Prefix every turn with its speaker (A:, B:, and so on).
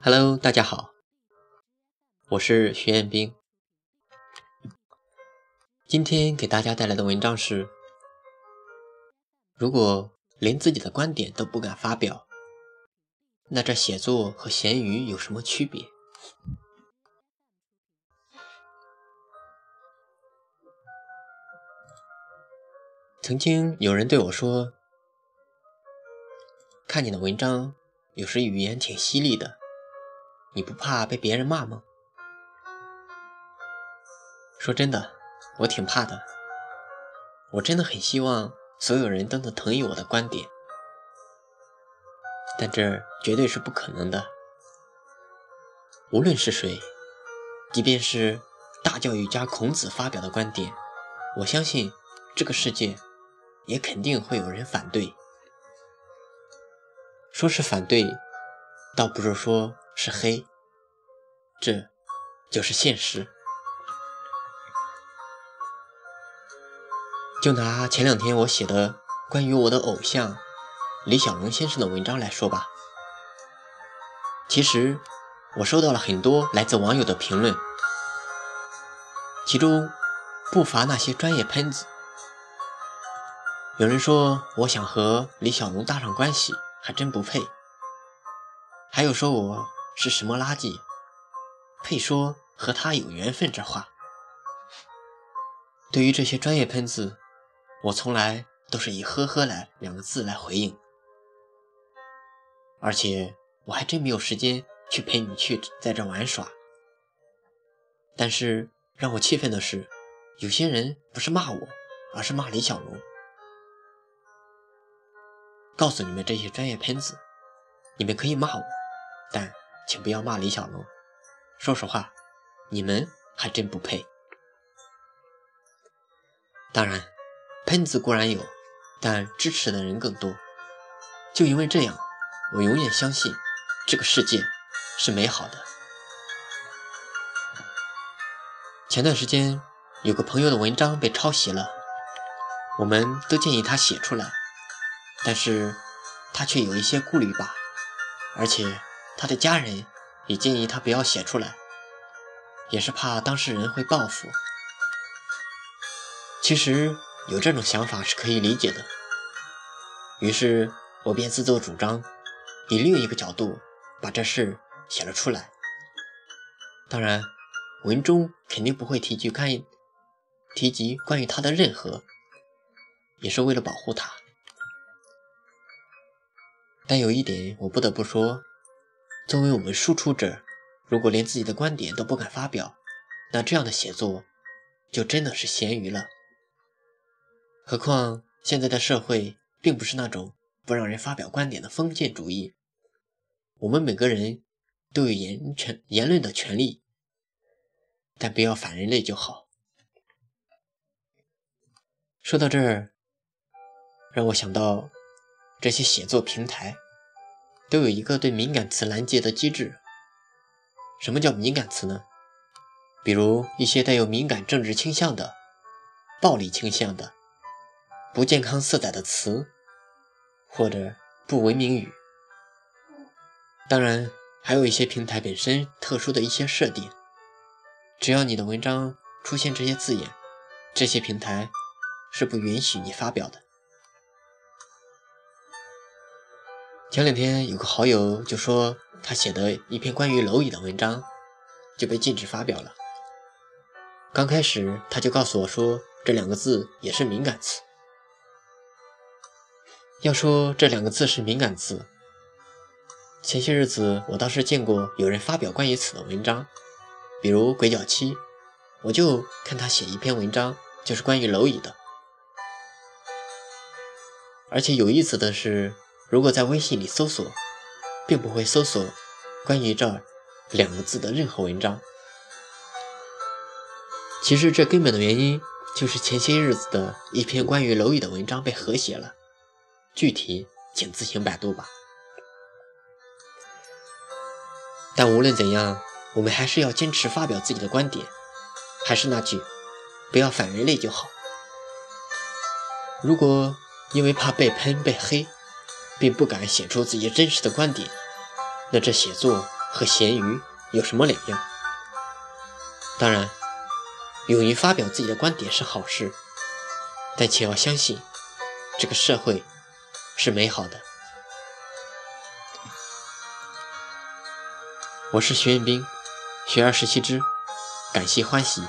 A: Hello，大家好，我是徐彦斌。今天给大家带来的文章是：如果连自己的观点都不敢发表，那这写作和咸鱼有什么区别？曾经有人对我说：“看你的文章，有时语言挺犀利的。”你不怕被别人骂吗？说真的，我挺怕的。我真的很希望所有人都能同意我的观点，但这绝对是不可能的。无论是谁，即便是大教育家孔子发表的观点，我相信这个世界也肯定会有人反对。说是反对，倒不是说。是黑，这就是现实。就拿前两天我写的关于我的偶像李小龙先生的文章来说吧，其实我收到了很多来自网友的评论，其中不乏那些专业喷子。有人说我想和李小龙搭上关系，还真不配；还有说我。是什么垃圾？配说和他有缘分这话？对于这些专业喷子，我从来都是以“呵呵”来两个字来回应。而且我还真没有时间去陪你去在这玩耍。但是让我气愤的是，有些人不是骂我，而是骂李小龙。告诉你们这些专业喷子，你们可以骂我，但。请不要骂李小龙，说实话，你们还真不配。当然，喷子固然有，但支持的人更多。就因为这样，我永远相信这个世界是美好的。前段时间有个朋友的文章被抄袭了，我们都建议他写出来，但是他却有一些顾虑吧，而且。他的家人也建议他不要写出来，也是怕当事人会报复。其实有这种想法是可以理解的，于是我便自作主张，以另一个角度把这事写了出来。当然，文中肯定不会提及关于提及关于他的任何，也是为了保护他。但有一点我不得不说。作为我们输出者，如果连自己的观点都不敢发表，那这样的写作就真的是咸鱼了。何况现在的社会并不是那种不让人发表观点的封建主义，我们每个人都有言权言论的权利，但不要反人类就好。说到这儿，让我想到这些写作平台。都有一个对敏感词拦截的机制。什么叫敏感词呢？比如一些带有敏感政治倾向的、暴力倾向的、不健康色彩的词，或者不文明语。当然，还有一些平台本身特殊的一些设定，只要你的文章出现这些字眼，这些平台是不允许你发表的。前两天有个好友就说，他写的一篇关于蝼蚁的文章就被禁止发表了。刚开始他就告诉我说，这两个字也是敏感词。要说这两个字是敏感词，前些日子我倒是见过有人发表关于此的文章，比如鬼脚七，我就看他写一篇文章，就是关于蝼蚁的。而且有意思的是。如果在微信里搜索，并不会搜索关于这两个字的任何文章。其实这根本的原因就是前些日子的一篇关于蝼蚁的文章被和谐了，具体请自行百度吧。但无论怎样，我们还是要坚持发表自己的观点。还是那句，不要反人类就好。如果因为怕被喷被黑，并不敢写出自己真实的观点，那这写作和咸鱼有什么两样？当然，勇于发表自己的观点是好事，但且要相信，这个社会是美好的。我是徐彦斌，学而时习之，感谢欢喜。